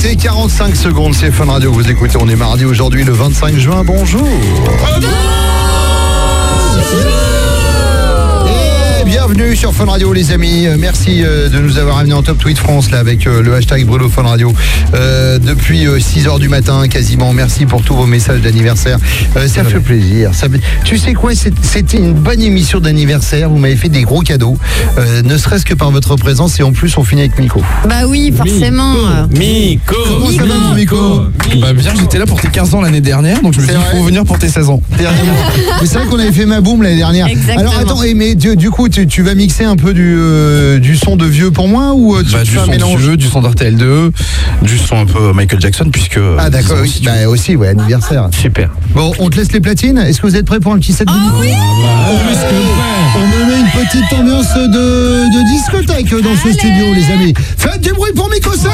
9h03 minutes et 45 secondes, c'est Fun Radio, vous écoutez, on est mardi aujourd'hui le 25 juin, bonjour Bienvenue sur Fun Radio les amis, Euh, merci euh, de nous avoir amené en top tweet France là avec euh, le hashtag Bruno Fun Radio Euh, depuis 6h du matin quasiment. Merci pour tous vos messages d'anniversaire. Euh, ça fait plaisir. Ça Tu sais quoi, c'était une bonne émission d'anniversaire. Vous m'avez fait des gros cadeaux, euh, ne serait-ce que par votre présence et en plus on finit avec Nico. Bah oui, forcément. Mico Comment ça va mon Nico Bah bien, j'étais là pour tes 15 ans l'année dernière, donc je me suis dit, faut venir pour tes 16 ans. C'est vrai qu'on avait fait ma boum l'année dernière. Exactement. Alors attends, et mais du, du coup, tu, tu vas mixer un peu du, euh, du son de vieux pour moi ou euh, tu, Bah, tu du fais un son mélange de jeu, du son d'RTL2, du son un peu Michael Jackson, puisque... Ah d'accord, euh, oui. si tu Bah, aussi, ouais, anniversaire. Super. Bon, on te laisse les platines. Est-ce que vous êtes prêts pour un petit set de Nico On me met une petite ambiance de, de discothèque dans ce studio, les amis. Faites du bruit pour Mikosa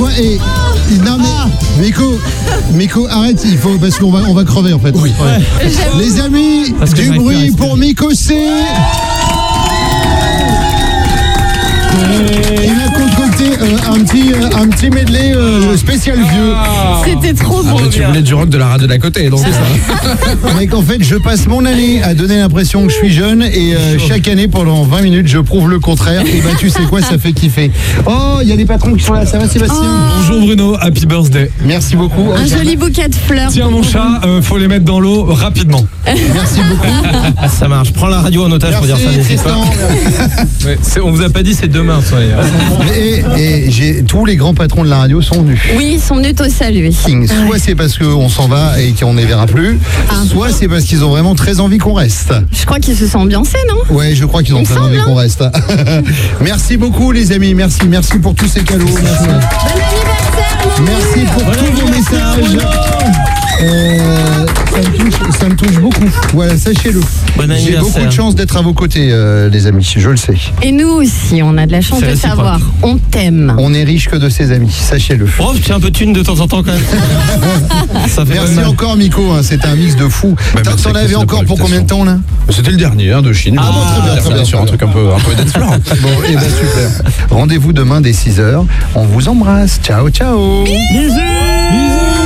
quoi Et non mais Miko, Miko, arrête, il faut parce qu'on va on va crever en fait. Ouais. Les amis, Parce du bruit pour Miko C. Il euh, un petit euh, un petit medley euh, spécial vieux. C'était trop Ah, beau. mais tu voulais du rock de la radio d'à côté, donc c'est ça. Mec, en fait, je passe mon année à donner l'impression que je suis jeune et euh, chaque année pendant 20 minutes, je prouve le contraire. Et bah, tu sais quoi, ça fait kiffer. Oh, il y a les patrons qui sont là. Ça va, Sébastien Bonjour Bruno, happy birthday. Merci beaucoup. Un joli bouquet de fleurs. Tiens mon chat, euh, faut les mettre dans l'eau rapidement. Merci beaucoup. Ah, ça marche. Prends la radio en otage pour dire ça, pas. Ouais, on vous a pas dit c'est demain, soyez. Et, et j'ai tous les grands patrons de la radio sont venus. Oui, ils sont venus te saluer. Soit c'est parce qu'on s'en va et qu'on ne les verra plus, Ah. soit c'est parce qu'ils ont vraiment très envie qu'on reste. Je crois qu'ils se sont ambiancés, non? Ouais, je crois qu'ils ont très envie hein. qu'on reste. merci beaucoup les amis, merci, merci pour tous ces cadeaux. Merci, Bon anniversaire, mon merci pour tous vos messages. Euh, ça, me touche, ça me touche beaucoup. Voilà, sachez-le. Bon J'ai beaucoup de chance d'être à vos côtés, euh, les amis, je le sais. Et nous aussi, on a de la chance de savoir. On t'aime. On est riche que de ses amis, sachez-le. Oh, tiens un peu de thune de temps en temps quand même. ça fait Merci encore Miko, hein, c'était un mix de fou. Bah, T'en avais encore pour combien de temps là? C'était le dernier hein, de Chine. Ah, bon, très bien, très bien, sur très un truc un peu, un peu. Bon, et ben super. Rendez-vous demain dès 6h. On vous embrasse. Ciao, ciao. Bisous